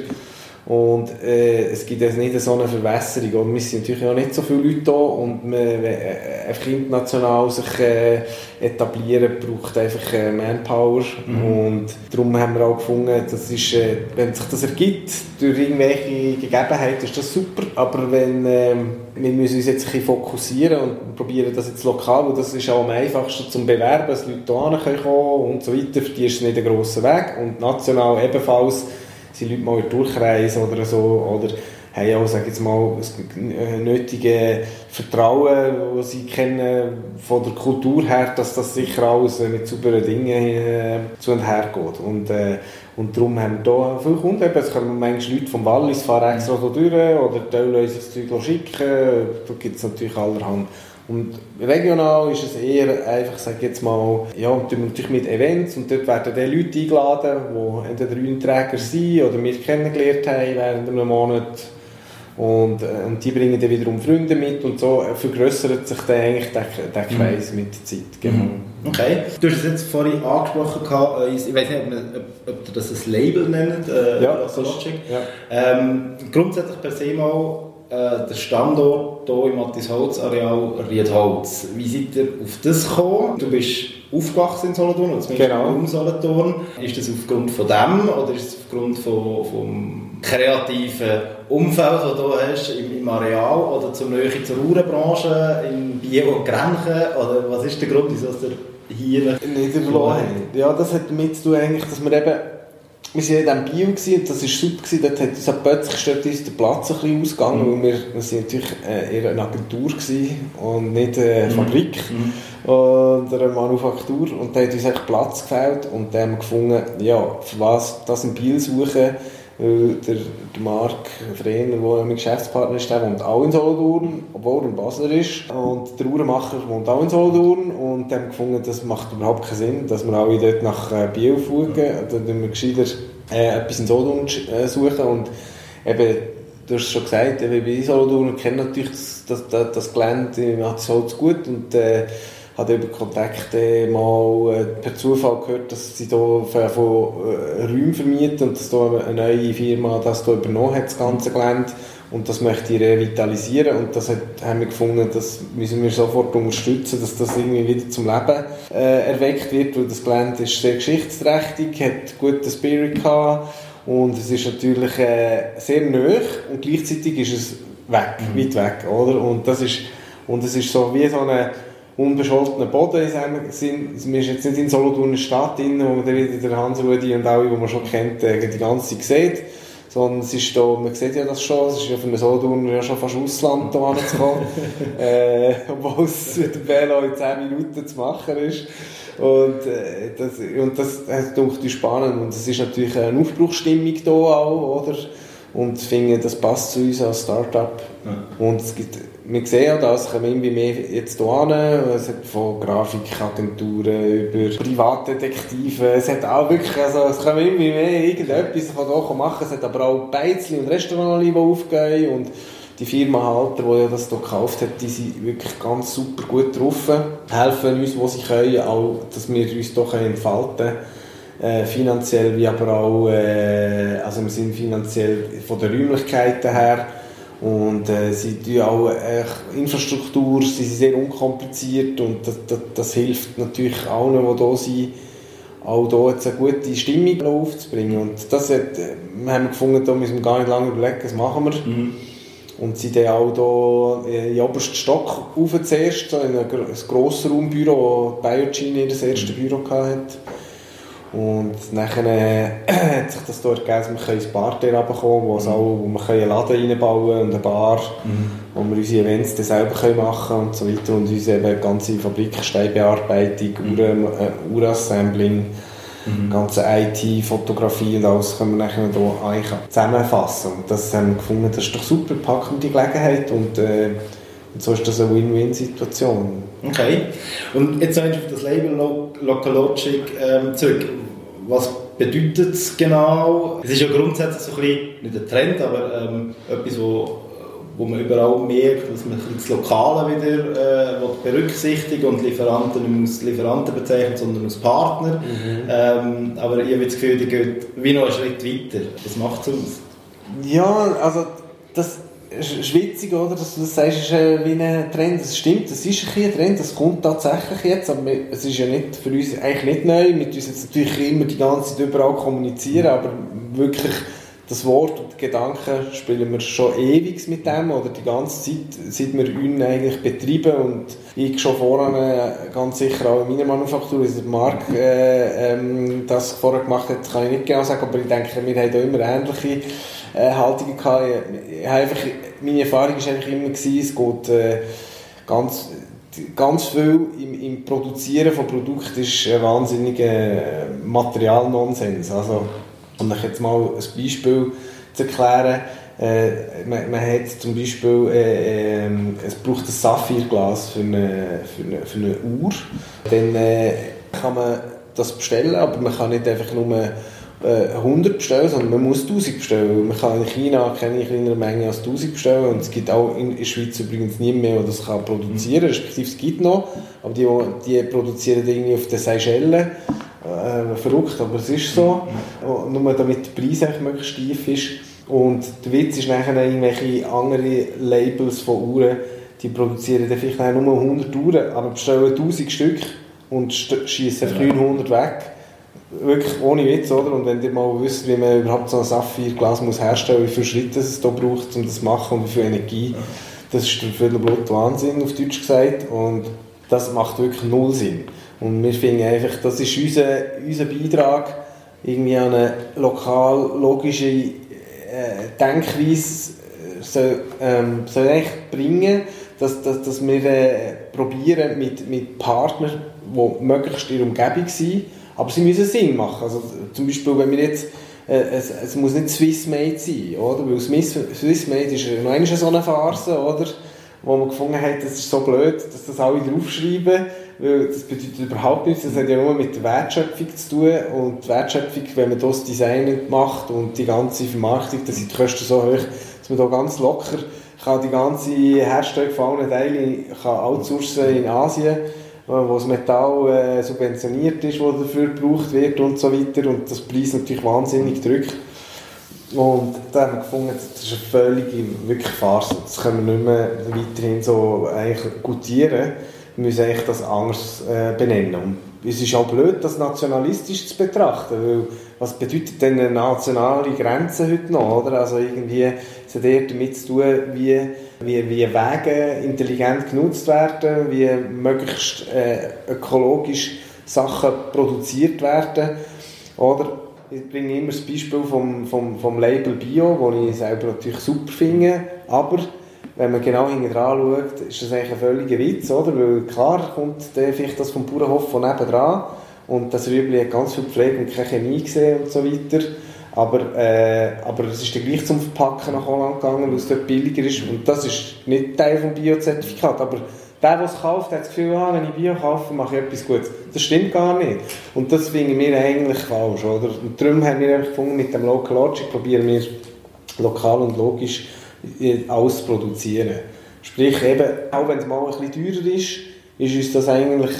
Und äh, es gibt also nicht so eine Verwässerung. Und wir sind natürlich auch nicht so viele Leute da und man, äh, einfach international sich äh, etablieren braucht einfach äh, Manpower. Mhm. Und darum haben wir auch gefunden, das ist, äh, wenn sich das ergibt durch irgendwelche Gegebenheiten, ist das super. Aber wenn äh, wir müssen uns jetzt ein bisschen fokussieren und probieren das jetzt lokal, weil das ist auch am einfachsten zum Bewerben, dass Leute hierher kommen und so weiter. Für die ist es nicht ein grosser Weg. Und national ebenfalls sind Leute mal durchreisen oder so, oder haben auch, sag jetzt mal, das nötige Vertrauen, das sie kennen von der Kultur her, dass das sicher alles mit sauberen Dingen äh, zu und her geht. Und, äh, und darum haben wir hier viele Kunden. Es kommen manchmal Leute vom Wallis, fahren extra so durch oder teilweise das Zeug schicken. Da gibt es natürlich allerhand. Und regional ist es eher einfach, sag jetzt mal, ja, natürlich mit Events und dort werden dann Leute eingeladen, die entweder Einträger sind oder wir kennengelernt haben während einem Monat. Und, äh, und die bringen dann wiederum Freunde mit und so vergrößert sich dann eigentlich der, der mhm. Kreis mhm. mit der Zeit. Genau. Mhm. Okay. Du hast es jetzt vorhin angesprochen, äh, ich weiß nicht, ob, ob ihr das ein Label nennt, äh, ja, Logic. Ja. Ähm, grundsätzlich per se mal der Standort hier im Mattisholz-Areal Riedholz. Wie seid ihr auf das gekommen? Du bist aufgewachsen in Solothurn, oder zumindest genau. um Solothurn. Ist das aufgrund von dem oder ist es aufgrund von, vom kreativen Umfeld, das du hast im, im Areal oder zur Nähe zur Uhrenbranche in Biel und Grenchen? Oder was ist der Grund, wieso du hier niedergelassen haben. Ja, das hat damit zu tun, eigentlich, dass wir eben wir waren ja in diesem Bio gewesen, das war super. Gewesen. Dort hat uns halt plötzlich uns der Platz ein bisschen ausgegangen, mhm. weil wir, wir sind natürlich äh, eher eine Agentur gewesen und nicht eine mhm. Fabrik mhm. oder eine Manufaktur. Und da hat uns echt Platz gefällt und dann haben wir gefunden, ja, für was das in Biel suchen, weil der, der Marc Frehner, der mein Geschäftspartner ist, der wohnt auch in Solothurn, obwohl er ein Basler ist. Und der Uhrenmacher wohnt auch in Solothurn. Und dann haben gefunden, das macht überhaupt keinen Sinn, dass wir alle dort nach äh, Biel fugen. Dann müssen wir gescheiter äh, etwas in Solothurn äh, suchen. Und eben, du hast es schon gesagt, eben bei Solothurn kennen natürlich das, das, das, Gelände, hat es halt gut. Und, äh, habe über Kontakte mal äh, per Zufall gehört, dass sie hier von, äh, Räumen vermieten und dass hier eine neue Firma das hier übernommen hat, das ganze Gelände und das möchte ich revitalisieren und das hat, haben wir gefunden, das müssen wir sofort unterstützen, dass das irgendwie wieder zum Leben äh, erweckt wird, weil das Gelände ist sehr geschichtsträchtig, hat guten Spirit gehabt und es ist natürlich äh, sehr nöch und gleichzeitig ist es weg, mhm. weit weg, oder? Und das ist und es ist so wie so eine unbescholtenen Boden Wir sind jetzt nicht in Solothurn Stadt drin, wo man dann wieder der Hans-Rudi und alle, die man schon kennt, äh, die ganze Zeit sieht. Sondern es ist da, man sieht ja das schon, es ist ja für einen Solothurn ja schon fast Ausland da anzukommen. [laughs] äh, obwohl es mit dem Velo in 10 Minuten zu machen ist. Und, äh, das, und das, das denke ich spannend. Und es ist natürlich eine Aufbruchsstimmung da auch, oder? Und ich finde, das passt zu uns als Start-up. Ja. Und es gibt wir sehen ja das, kommen immer mehr jetzt hier an, es hat von Grafikagenturen über Privatdetektive, es hat auch wirklich, also es kommen immer mehr irgendetwas von hier machen, es hat aber auch Beizli und Restaurants, die aufgehen. Und die Firma Halter, die das hier gekauft hat, die sind wirklich ganz super gut drauf, helfen uns, wo sie können, auch, dass wir uns hier entfalten können. Äh, finanziell wie aber auch, äh, also wir sind finanziell von den Räumlichkeiten her und äh, sie tun auch äh, Infrastruktur, sie sind sehr unkompliziert und das, das, das hilft natürlich allen, die hier sind, auch hier jetzt eine gute Stimmung aufzubringen. Und das hat, äh, wir haben gefunden, da müssen wir gar nicht lange überlegen, was machen wir. Mhm. Und sie dann auch hier in den obersten Stock rauf zuerst, in ein, ein Grossraumbüro, wo Biogene das erste Büro hatte. Und nachher äh, [clears throat] hat sich das dort gegeben, dass wir ins Parterre runterkommen wo, mhm. auch, wo wir einen Laden reinbauen und eine Bar, mhm. wo wir unsere Events dann selber können machen und so weiter. Und unsere eben ganze Fabrik, Steinbearbeitung, mhm. äh, Urassembling, mhm. ganze IT, Fotografie und alles können wir nachher hier eigentlich zusammenfassen. Und das haben wir gefunden, das ist doch super, packen die Gelegenheit und äh, und so ist das eine Win-Win-Situation. Okay. Und jetzt noch auf das Label Local Logic ähm, zurück. Was bedeutet es genau? Es ist ja grundsätzlich so ein bisschen, nicht ein Trend, aber ähm, etwas, wo, wo man überall merkt, dass man das Lokale wieder äh, berücksichtigt und Lieferanten nicht als Lieferanten bezeichnet, sondern als Partner. Mhm. Ähm, aber ich habe das Gefühl, die geht wie noch einen Schritt weiter. Was macht es aus? Ja, also das ist witzig, oder, dass du das sagst, ist äh, wie ein Trend. Das stimmt, das ist ein Trend, das kommt tatsächlich jetzt, aber es ist ja nicht für uns eigentlich nicht neu. Wir müssen jetzt natürlich immer die ganze Zeit überall kommunizieren, aber wirklich das Wort und Gedanken spielen wir schon ewig mit dem oder die ganze Zeit, seit wir ihn eigentlich betreiben und ich schon voran äh, ganz sicher auch in meiner Manufaktur, also Marc äh, ähm, das vorher gemacht hat, kann ich nicht genau sagen, aber ich denke, wir haben da immer ähnliche äh, Haltung gehabt. Ich, ich einfach, meine Erfahrung war einfach immer, gewesen, es geht äh, ganz, ganz viel im, im Produzieren von Produkten ist ein wahnsinniger Materialnonsens. Also, um euch jetzt mal ein Beispiel zu erklären, äh, man, man, hat zum Beispiel, äh, äh, es braucht ein Saphirglas für eine, für eine, für eine Uhr. Dann äh, kann man das bestellen, aber man kann nicht einfach nur 100 äh, bestellen, sondern man muss 1000 bestellen. Man kann in China keine kleinere Menge als 1000 bestellen und es gibt auch in der Schweiz übrigens niemand mehr, der das kann produzieren kann. Respektive es gibt noch, aber die, die produzieren irgendwie auf den Seychellen. Äh, verrückt, aber es ist so. Nur damit der Preis möglichst steif ist. Und der Witz ist nachher irgendwelche andere Labels von Uhren, die produzieren dann vielleicht nur 100 Uhren, aber bestellen 1000 Stück und schießen 900 weg wirklich ohne Witz, oder? Und wenn ihr mal wisst, wie man überhaupt so ein Saphirglas muss herstellen, wie viele Schritte es da braucht, um das zu machen und wie viel Energie, das ist für den Blut Wahnsinn, auf Deutsch gesagt. Und das macht wirklich null Sinn. Und wir finden einfach, das ist unser, unser Beitrag, irgendwie eine lokal logische äh, Denkweise soll, ähm, soll eigentlich bringen, dass, dass, dass wir äh, probieren mit, mit Partnern, die möglichst in der Umgebung sind, aber sie müssen Sinn machen. Also, zum Beispiel, wenn wir jetzt äh, es, es, muss nicht Swissmade sein, oder? Weil Swiss, Swissmade ist noch einmal so eine Phase, oder? Wo man gefunden hat, das ist so blöd, dass das alle draufschreiben, weil das bedeutet überhaupt nichts, das hat ja nur mit der Wertschöpfung zu tun und die Wertschöpfung, wenn man das Design macht und die ganze Vermarktung, dann sind die Kosten so hoch, dass man da ganz locker kann die ganze Herstellung von allen Teilen kann outsourcen in Asien wo das Metall äh, subventioniert ist, das dafür gebraucht wird und so weiter und das Preis natürlich wahnsinnig drückt. Und da haben wir gefunden, das ist eine völlige wirklich Farce. Das können wir nicht mehr weiterhin so eigentlich gutieren. Wir müssen eigentlich das anders äh, benennen. Und es ist auch blöd, das nationalistisch zu betrachten, weil was bedeutet denn eine nationale Grenze heute noch, oder? Also irgendwie, es hat eher damit zu tun, wie, wie, wie Wege intelligent genutzt werden, wie möglichst äh, ökologisch Sachen produziert werden, oder? Ich bringe immer das Beispiel vom, vom, vom Label Bio, das ich selber natürlich super finde, aber wenn man genau hinten dran schaut, ist das eigentlich ein völliger Witz, oder? Weil klar kommt vielleicht das vom Bauernhof von nebenan und das Rüebli hat ganz viel Pflege und keine Chemie gesehen und so weiter. Aber, äh, aber es ist dann gleich zum Verpacken nach Holland gegangen, weil es dort billiger ist. Und das ist nicht Teil des Biozertifikats. Aber der, der es kauft, hat das Gefühl, ah, wenn ich Bio kaufe, mache ich etwas Gutes. Das stimmt gar nicht. Und das finden wir eigentlich falsch. Oder? Und darum haben wir gefunden, mit dem Local Logic probieren wir lokal und logisch alles zu produzieren. Sprich, eben, auch wenn es mal ein bisschen teurer ist, ist uns das eigentlich,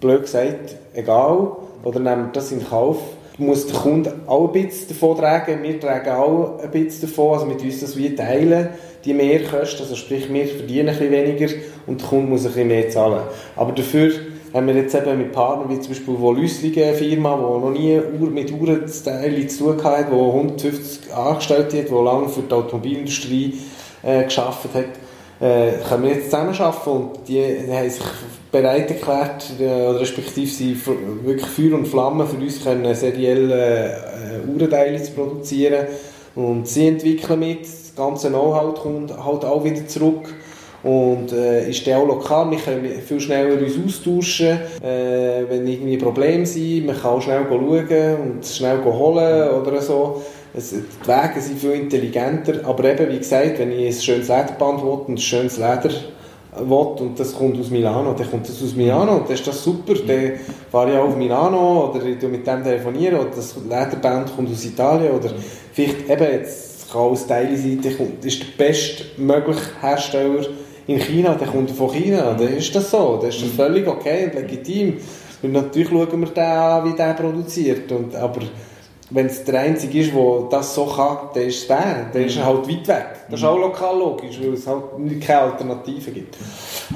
blöd gesagt, egal. Oder nehmen wir das in Kauf. Muss der Kunde auch ein bisschen davon tragen, wir tragen auch ein bisschen davon, also mit uns das wie teilen, die Mehrkosten, also sprich, wir verdienen ein bisschen weniger und der Kunde muss ein bisschen mehr zahlen. Aber dafür haben wir jetzt eben mit Partnern wie zum Beispiel Wolüslige, eine Firma, die noch nie mit Uhrensteilen zu tun hatte, die 150 Angestellte hat, die lange für die Automobilindustrie äh, geschafft hat, äh, können wir jetzt zusammenarbeiten und die, haben sich bereit erklärt, äh, respektive sie wirklich Feuer und Flamme für uns können seriell äh, Uhrenteile zu produzieren und sie entwickeln mit, das ganze Know-how kommt halt auch wieder zurück und äh, ist der auch lokal. Wir können viel schneller uns austauschen, äh, wenn irgendwie Probleme sind. Man kann auch schnell schauen und schnell holen oder so. Es, die Wege sind viel intelligenter, aber eben, wie gesagt, wenn ich ein schönes Lederband will und ein schönes Leder will und das kommt aus Milano, dann kommt das aus Milano und dann ist das super. Dann fahre ich auch auf Milano oder ich mit dem telefonieren oder das Lederband kommt aus Italien oder vielleicht eben, jetzt kann aus Teilseite, ist der bestmögliche Hersteller in China, der kommt von China, dann ist das so, dann ist das völlig okay und legitim. Und natürlich schauen wir den an, wie der produziert, und, aber wenn es der Einzige ist, der das so kann, dann ist es der, dann ist er halt weit weg. Das ist auch lokal logisch, weil es halt keine Alternative gibt.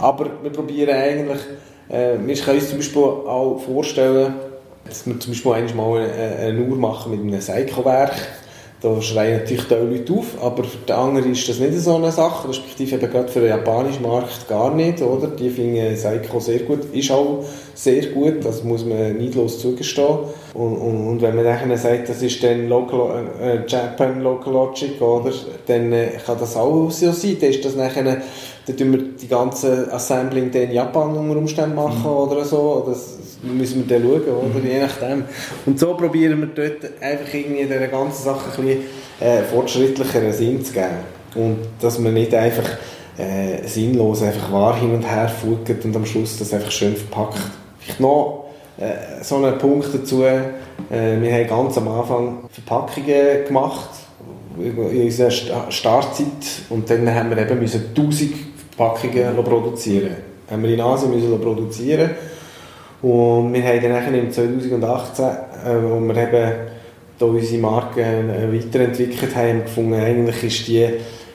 Aber wir probieren eigentlich, äh, wir können uns zum Beispiel auch vorstellen, dass wir zum Beispiel einmal eine, eine Uhr machen mit einem Seiko-Werk, da schreien natürlich die Leute auf, aber für die anderen ist das nicht so eine Sache, respektive eben gerade für den japanischen Markt gar nicht, oder? Die finden Seiko sehr gut, ist auch sehr gut, das muss man neidlos zugestehen. Und, und, und wenn man dann sagt, das ist dann Local, äh, Japan Local Logic, oder? Dann äh, kann das auch so sein, dann ist das nachher, dann tun wir die ganze Assembling in Japan unter Umständen machen mhm. oder so, das, müssen wir dann schauen, oder? Mhm. Je nachdem. Und so probieren wir dort einfach irgendwie dieser ganzen Sache ein bisschen äh, fortschrittlicheren Sinn zu geben. Und dass man nicht einfach äh, sinnlos einfach wahr hin und her fugt und am Schluss das einfach schön verpackt. Vielleicht noch äh, so einen Punkt dazu. Äh, wir haben ganz am Anfang Verpackungen gemacht in unserer Startzeit und dann haben wir eben müssen 1000 Verpackungen produzieren. Haben wir in Asien müssen produzieren und wir haben dann im 2018, äh, wo wir eben da unsere Marke äh, weiterentwickelt haben, gefunden, eigentlich ist die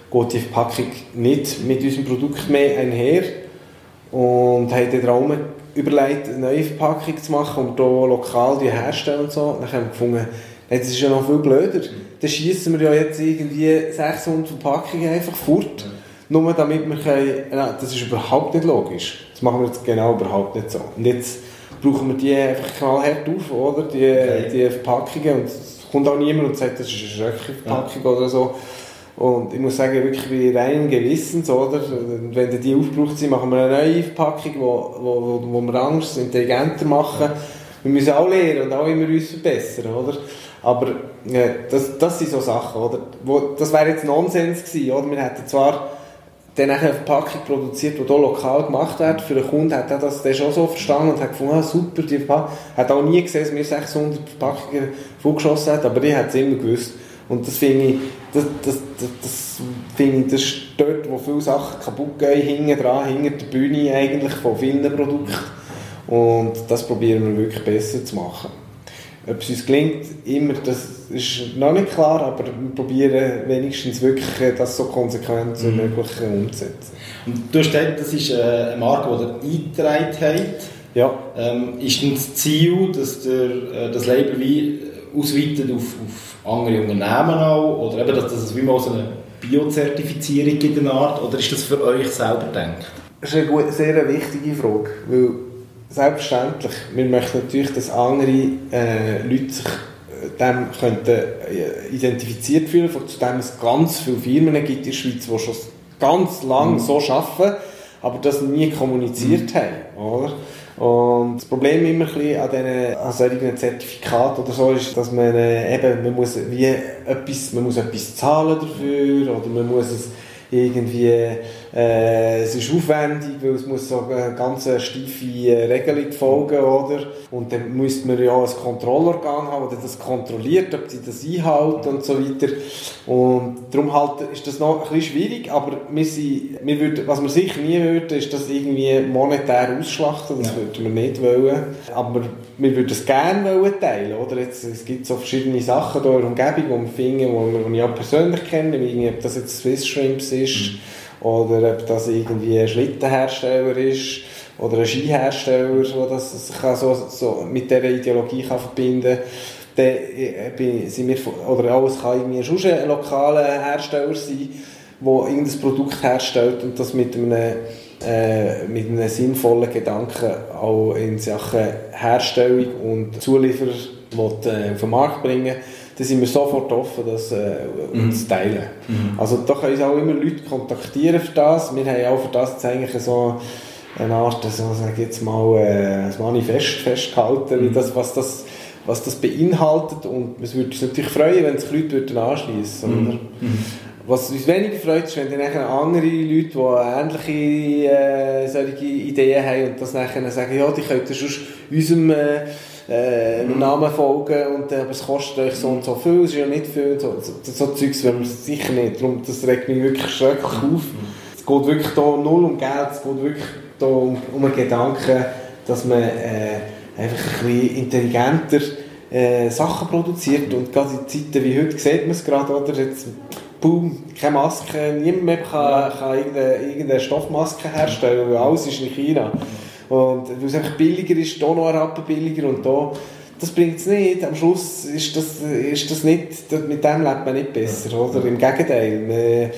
gute Verpackung nicht mit unserem Produkt mehr einher und haben dann Raum überlegt, eine neue Verpackung zu machen und hier lokal die herstellen und so. Dann haben wir gefunden, das ist ja noch viel blöder. Dann schießen wir ja jetzt irgendwie 600 Verpackungen einfach fort. nur damit wir können, nein, das ist überhaupt nicht logisch. Das machen wir jetzt genau überhaupt nicht so. Und jetzt brauchen wir die einfach knallhart auf, oder? Die, Okay. die Verpackungen. Und es kommt auch niemand und sagt, das ist eine Röckchenverpackung oder so. Und ich muss sagen, wirklich wie rein Gewissens, oder? Wenn die aufgebraucht sind, machen wir eine neue Verpackung, wo, wo, wo, wir anders, intelligenter machen. Wir müssen auch lernen und auch immer uns verbessern, oder? Aber äh, das, das sind so Sachen, oder? Wo, das wäre jetzt Nonsens gewesen, oder? Wir hätten zwar dann eine Verpackung produziert, die hier lokal gemacht wird. Für den Kunden hat er das dann schon so verstanden und hat gefunden, ah, super, die Verpackung. Hat auch nie gesehen, dass wir 600 Verpackungen vorgeschossen haben, aber ich hat es immer gewusst. Und das finde ich, das, das, das, das finde ich, das ist dort, wo viele Sachen kaputt gehen, hinten dran, hinter der Bühne eigentlich von vielen Produkten. Und das probieren wir wirklich besser zu machen. Ob es uns gelingt, immer, das ist noch nicht klar, aber wir probieren wenigstens wirklich äh, das so konsequent wie möglich äh, umzusetzen. Und du hast gesagt, das ist äh, eine Marke, die ihr eingetragen habt. Ja, Ähm, ist denn das Ziel, dass der, äh, das Label wie ausweitet auf, auf andere Unternehmen auch? Oder eben, dass das wie mal so eine Biozertifizierung in der Art? Oder ist das für euch selber gedacht? das ist eine sehr eine wichtige Frage, weil selbstverständlich, wir möchten natürlich, dass andere äh, Leute sich äh, dem könnten, äh, identifiziert fühlen, zu dem es ganz viele Firmen gibt in der Schweiz, die schon ganz lange so arbeiten, aber das nie kommuniziert haben, oder? Und das Problem immer ein bisschen an diesen an solchen Zertifikaten oder so ist, dass man äh, eben, man muss wie etwas, man muss etwas zahlen dafür oder man muss es irgendwie, äh, es ist aufwendig, weil es muss so eine ganz steife äh, Regelung folgen, oder? Und dann müsste man ja ein Kontrollorgan haben, das das kontrolliert, ob sie das einhalten und so weiter. Und darum halt ist das noch ein bisschen schwierig, aber wir sind, wir würden, was wir sicher nie würden, ist das irgendwie monetär ausschlachten, das würden wir nicht wollen. Aber wir würden es gerne teilen, oder? Jetzt, es gibt so verschiedene Sachen hier in der Umgebung, die wir finden, die wir- die ich auch persönlich kenne, wie ob das jetzt Swiss Shrimps ist, oder ob das irgendwie ein Schlittenhersteller ist, oder ein Skihersteller, der das auch so, so mit dieser Ideologie kann verbinden kann. Äh, oder auch, es kann irgendwie schon ein lokaler Hersteller sein, der irgendein Produkt herstellt und das mit einem, äh, mit einem sinnvollen Gedanken auch in Sachen Herstellung und Zulieferer will, äh, auf den Markt bringen dann sind wir sofort offen, das äh, uns zu teilen. Also da können uns auch immer Leute kontaktieren für das. Wir haben auch für das jetzt eigentlich so eine Art, so, sag jetzt mal, äh, Manifest festgehalten, wie das, was das was das beinhaltet und es würde uns natürlich freuen, wenn sich Leute würden anschliessen würden. Was uns weniger freut, ist, wenn dann andere Leute, die ähnliche äh, solche Ideen haben und das nachher sagen, ja, die könnten sonst unserem äh, äh, Namen folgen und aber es kostet euch so und so viel, es ist ja nicht viel, so, so, so Zeugs wollen wir sicher nicht. Darum, das regt mich wirklich schrecklich auf. Es geht wirklich da null um Geld, es geht wirklich da um, um einen Gedanken, dass man äh, einfach ein bisschen intelligenter äh, Sachen produziert und gerade in Zeiten wie heute sieht man es gerade, oder? Jetzt, boom, keine Maske, niemand mehr kann, kann irgendeine, irgendeine Stoffmaske herstellen, weil alles ist in China. Und weil es einfach billiger ist, hier noch ein Rappen billiger und da, das bringt es nicht. Am Schluss ist das, ist das nicht, mit dem lebt man nicht besser, oder? Im Gegenteil, man,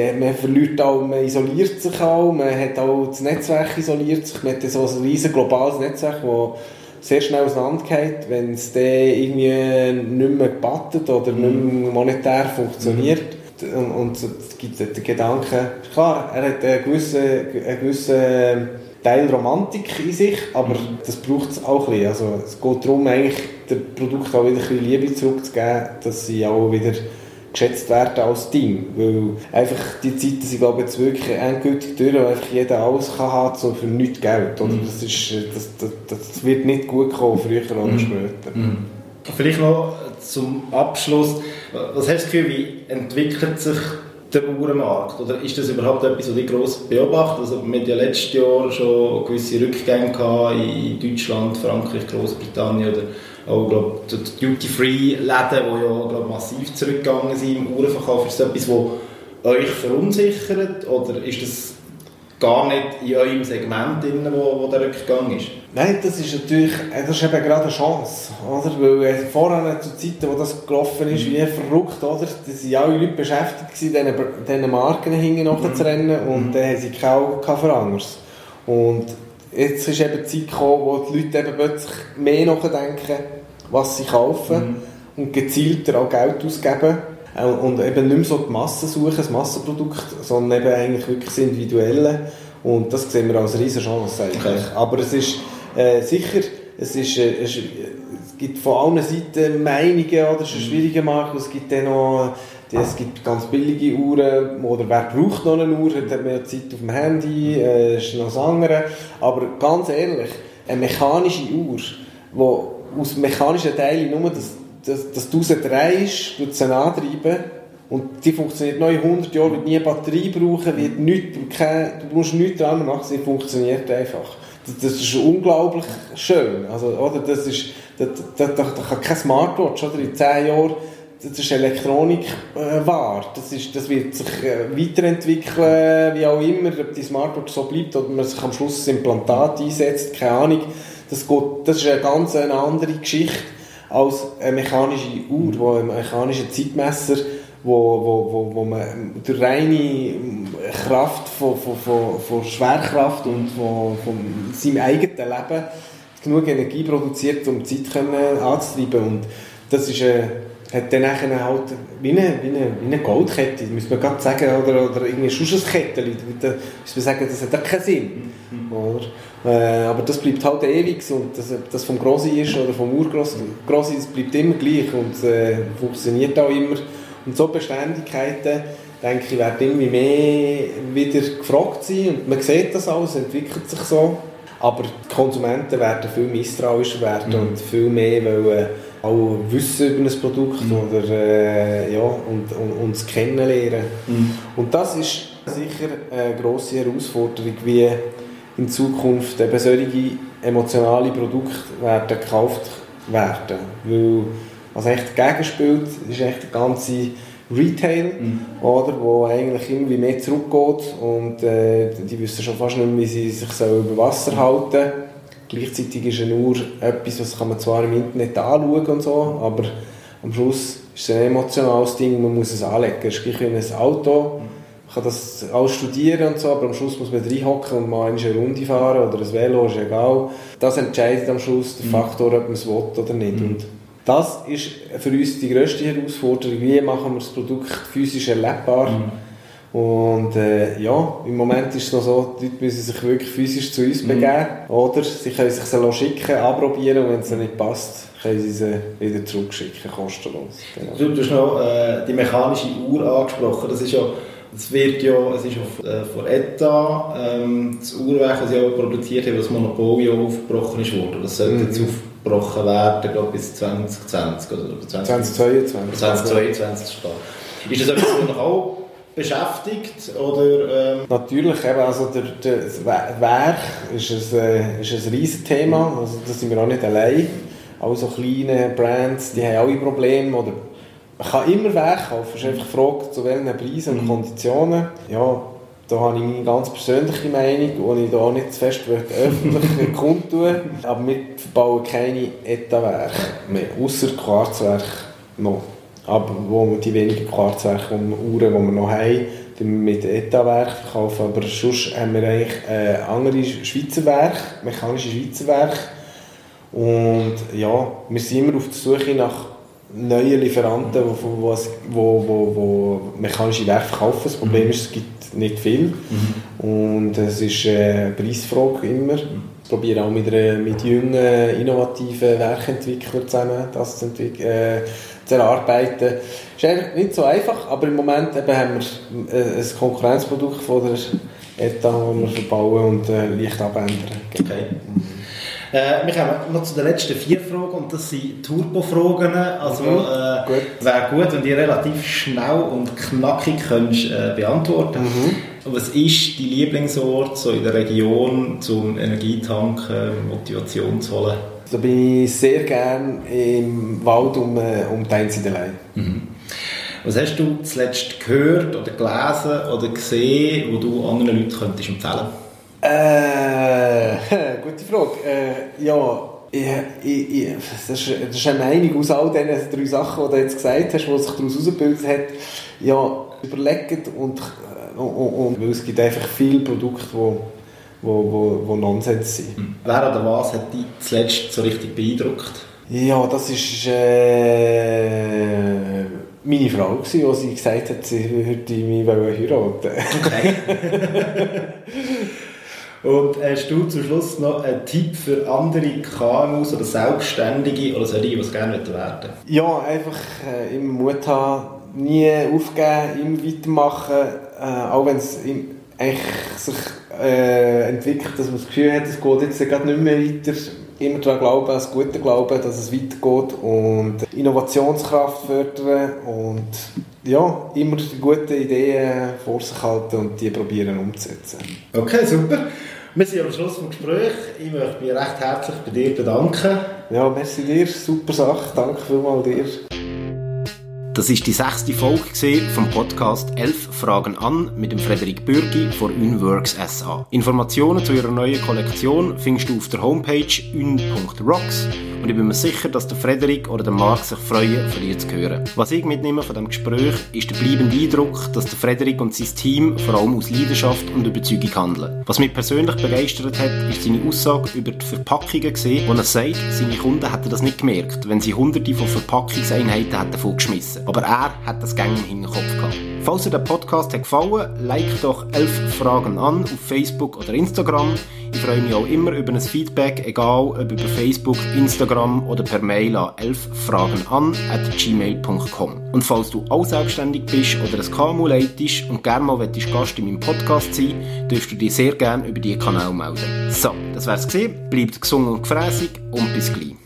ja, man verliert auch, man isoliert sich auch, man hat auch das Netzwerk isoliert sich, man hat so ein riesen globales Netzwerk, das sehr schnell auseinandergeht, wenn es dann irgendwie nicht mehr gebattet oder nicht mehr monetär funktioniert. Und, und es gibt den Gedanken, klar, er hat einen gewissen, einen gewissen Teil Romantik in sich, aber das braucht es auch ein bisschen. Also es geht darum, eigentlich dem Produkt auch wieder ein bisschen Liebe zurückzugeben, dass sie auch wieder geschätzt werden als Team. Weil einfach die Zeiten sind, glaube ich, jetzt wirklich endgültig durch, wo einfach jeder alles kann haben, so für nichts Geld. Oder? Das, ist, das, das, das wird nicht gut kommen, früher oder später. Vielleicht noch zum Abschluss. Was hast du Gefühl, wie entwickelt sich der Uhrenmarkt? Oder ist das überhaupt etwas, was ihr gross beobachtet? Also wir hatten ja letztes Jahr schon gewisse Rückgänge gehabt in Deutschland, Frankreich, Großbritannien oder auch glaub, die Duty-Free-Läden, die ja glaub, massiv zurückgegangen sind im Uhrenverkauf. Ist das etwas, das euch verunsichert oder ist das gar nicht in eurem Segment, drin, wo, wo der Rückgang ist? Nein, das ist natürlich äh, das ist eben gerade eine Chance. Oder? Weil äh, vorher zu Zeiten, wo das gelaufen ist, wie verrückt, oder? da sind alle Leute beschäftigt, gewesen, diesen, Marken hinten nachzurennen und mhm. dann haben sie kaum für anderes. Und jetzt ist eben die Zeit gekommen, wo die Leute eben plötzlich mehr nachdenken, was sie kaufen mhm. und gezielter auch Geld ausgeben äh, und eben nicht mehr so die Masse suchen, das Massenprodukt, sondern eben eigentlich wirklich das Individuelle und das sehen wir als riesige Chance eigentlich. Okay. Aber es ist äh, sicher, es, ist, äh, es, gibt von allen Seiten Meinungen, oder? es ist ein schwieriger Markt, es gibt dann noch es gibt ganz billige Uhren, oder wer braucht noch eine Uhr, hat mehr Zeit auf dem Handy, äh, ist noch das andere. Aber ganz ehrlich, eine mechanische Uhr, die aus mechanischen Teilen nur das, das, das du drehst, tut sie antreiben und die funktioniert noch in 100 Jahren, wird nie eine Batterie brauchen, wird nicht, du musst nichts dran machen, sie funktioniert einfach. Das, das ist unglaublich schön. Also, oder, das ist, da, da, da, da kann kein Smartwatch oder, in 10 Jahren das ist Elektronik äh, wahr. Das, ist, das wird sich äh, weiterentwickeln, wie auch immer, ob die Smartwatch so bleibt oder man sich am Schluss ein Implantat einsetzt, keine Ahnung. Das, geht, das ist eine ganz eine andere Geschichte als eine mechanische Uhr, wo ein mechanischer Zeitmesser, wo, wo, wo, wo man durch reine Kraft von, von, von, von Schwerkraft und von, von seinem eigenen Leben genug Energie produziert, um die Zeit anzutreiben. Und das ist eine hat dann halt wie eine, wie eine, wie eine Goldkette, muss man gerade sagen, oder, oder ein Kettchen, da muss man sagen, das hat auch keinen Sinn. Mhm. Oder? Äh, aber das bleibt halt ewig und das, das vom Grossi ist oder vom Urgrossi, das bleibt immer gleich und äh, funktioniert auch immer. Und so Beständigkeiten, denke ich, werden irgendwie mehr wieder gefragt sein und man sieht das alles, entwickelt sich so. Aber die Konsumenten werden viel misstrauischer werden mhm. und viel mehr wollen auch Wissen über ein Produkt mhm. oder, äh, ja, und, und, und es kennenlernen. Mhm. Und das ist sicher eine grosse Herausforderung, wie in Zukunft eben solche emotionale Produkte werden gekauft werden. Weil was echt dagegen spielt, ist echt der ganze Retail, mhm. oder, wo eigentlich irgendwie mehr zurückgeht und äh, die wissen schon fast nicht mehr, wie sie sich über Wasser halten Gleichzeitig ist eine Uhr etwas, das kann man zwar im Internet anschauen und so, aber am Schluss ist es ein emotionales Ding, man muss es anlegen. Es ist gleich wie ein Auto, man kann das alles studieren und so, aber am Schluss muss man reinhocken und mal eine Runde fahren oder ein Velo, ist egal. Das entscheidet am Schluss der mhm. Faktor, ob man es will oder nicht. Mhm. Und das ist für uns die grösste Herausforderung, wie machen wir das Produkt physisch erlebbar. Mhm und äh, ja, im Moment ist es noch so, die Leute müssen sich wirklich physisch zu uns mhm. begeben. Oder sie können sich sie schicken, anprobieren und wenn es ihnen nicht passt, können sie sie wieder zurückschicken, kostenlos. Genau. Du, du hast noch äh, die mechanische Uhr angesprochen. Das ist ja, das wird ja, es ist ja äh, von ETA, ähm, das Uhrwerk, das sie auch produziert haben, das Monopol ja aufgebrochen ist worden. Das sollte mhm. jetzt aufgebrochen werden, glaube bis 2020 oder 2022. 2022 Ist das etwas, was noch auch beschäftigt? Oder, ähm Natürlich, eben, also der, der, das Werk ist ein, äh, ist ein riesiges Thema, also da sind wir auch nicht allein. Auch so kleine Brands, die haben alle Probleme. Oder man kann immer Werk kaufen, es ist einfach die Frage, zu welchen Preisen und mhm. Konditionen. Ja, da habe ich meine ganz persönliche Meinung, die ich hier nicht zu fest öffentlich [laughs] kundtun Aber wir bauen keine Etatwerke mehr, außer Quarzwerk noch. Aber wo die wenigen Quarzwerke, Uhren, die wir noch haben, wir mit Etatwerk verkaufen. Aber sonst haben wir eigentlich äh, andere Schweizer Werke, mechanische Schweizer Werke. Und ja, wir sind immer auf der Suche nach neuen Lieferanten, die wo, wo, wo, wo mechanische Werke verkaufen. Das Problem mhm. ist, es gibt nicht viel. Mhm. Und es ist eine Preisfrage immer. Ich probiere auch mit, einer, mit jungen, innovativen Werkentwicklern zusammen das zu. Äh, zu erarbeiten. Ist eigentlich nicht so einfach, aber im Moment eben haben wir äh, ein Konkurrenzprodukt von der ETA, das wir verbauen und äh, leicht abändern. Okay. Äh, wir kommen noch zu den letzten vier Fragen und das sind Turbo-Fragen. Also mhm. äh, wäre gut, wenn die relativ schnell und knackig könntest, äh, beantworten mhm. Was ist die Lieblingsort so in der Region, zum Energietanken, Motivation zu holen? Da bin ich sehr gerne im Wald um, um die Einzeldelei. Mhm. Was hast du zuletzt gehört oder gelesen oder gesehen, wo du anderen Leuten könntest empfehlen Äh, [laughs] gute Frage. Äh, ja, ich, ich, ich, das, ist, das ist eine Meinung aus all diesen drei Sachen, die du jetzt gesagt hast, die sich daraus herausgebildet hat. Ja, überlegt und, und, und, weil es gibt einfach viele Produkte, die wo, wo, wo Nonsens sind. Hm. Wer oder was hat dich zuletzt so richtig beeindruckt? Ja, das ist äh, meine Frau, gewesen, als sie gesagt hat, sie würde mich heiraten. Okay. [laughs] Und hast du zum Schluss noch einen Tipp für andere KMUs oder Selbstständige oder solche, die es gerne werden möchten? Ja, einfach äh, immer Mut haben, nie aufgeben, immer weitermachen, äh, auch wenn es eigentlich sich äh, entwickelt, dass man das Gefühl hat, es geht jetzt gerade nicht mehr weiter. Immer daran glauben, das Gute glauben, dass es weitergeht und Innovationskraft fördern und ja, immer die guten Ideen vor sich halten und die probieren umzusetzen. Okay, super. Wir sind am Schluss des Gesprächs. Ich möchte mich recht herzlich bei dir bedanken. Ja, merci dir, super Sache. Danke vielmals dir. Das ist die sechste Folge vom Podcast 11 Fragen an mit dem Frederik Bürgi von Unworks SA. Informationen zu ihrer neuen Kollektion findest du auf der Homepage un.rocks und ich bin mir sicher, dass der Frederik oder der Marc sich freuen, von dir zu hören. Was ich mitnehme von dem Gespräch, ist der bleibende Eindruck, dass der Frederik und sein Team vor allem aus Leidenschaft und Überzeugung handeln. Was mich persönlich begeistert hat, ist seine Aussage über die Verpackungen gesehen, wo er sagt, seine Kunden hätten das nicht gemerkt, wenn sie hunderte von Verpackungseinheiten hätten vorgeschmissen. Aber er hat das Gang im Hinterkopf gehabt. Falls dir der Podcast hat gefallen, like doch 11 Fragen an auf Facebook oder Instagram. Ich freue mich auch immer über ein Feedback, egal ob über Facebook, Instagram oder per Mail an 11 Fragen an at gmail.com. Und falls du auch selbstständig bist oder ein KMU leitest und gerne mal Gast in meinem Podcast sein, dürft du dich sehr gerne über diesen Kanal melden. So, das wär's gesehen. Bleibt gesund und gefräßig und bis gleich.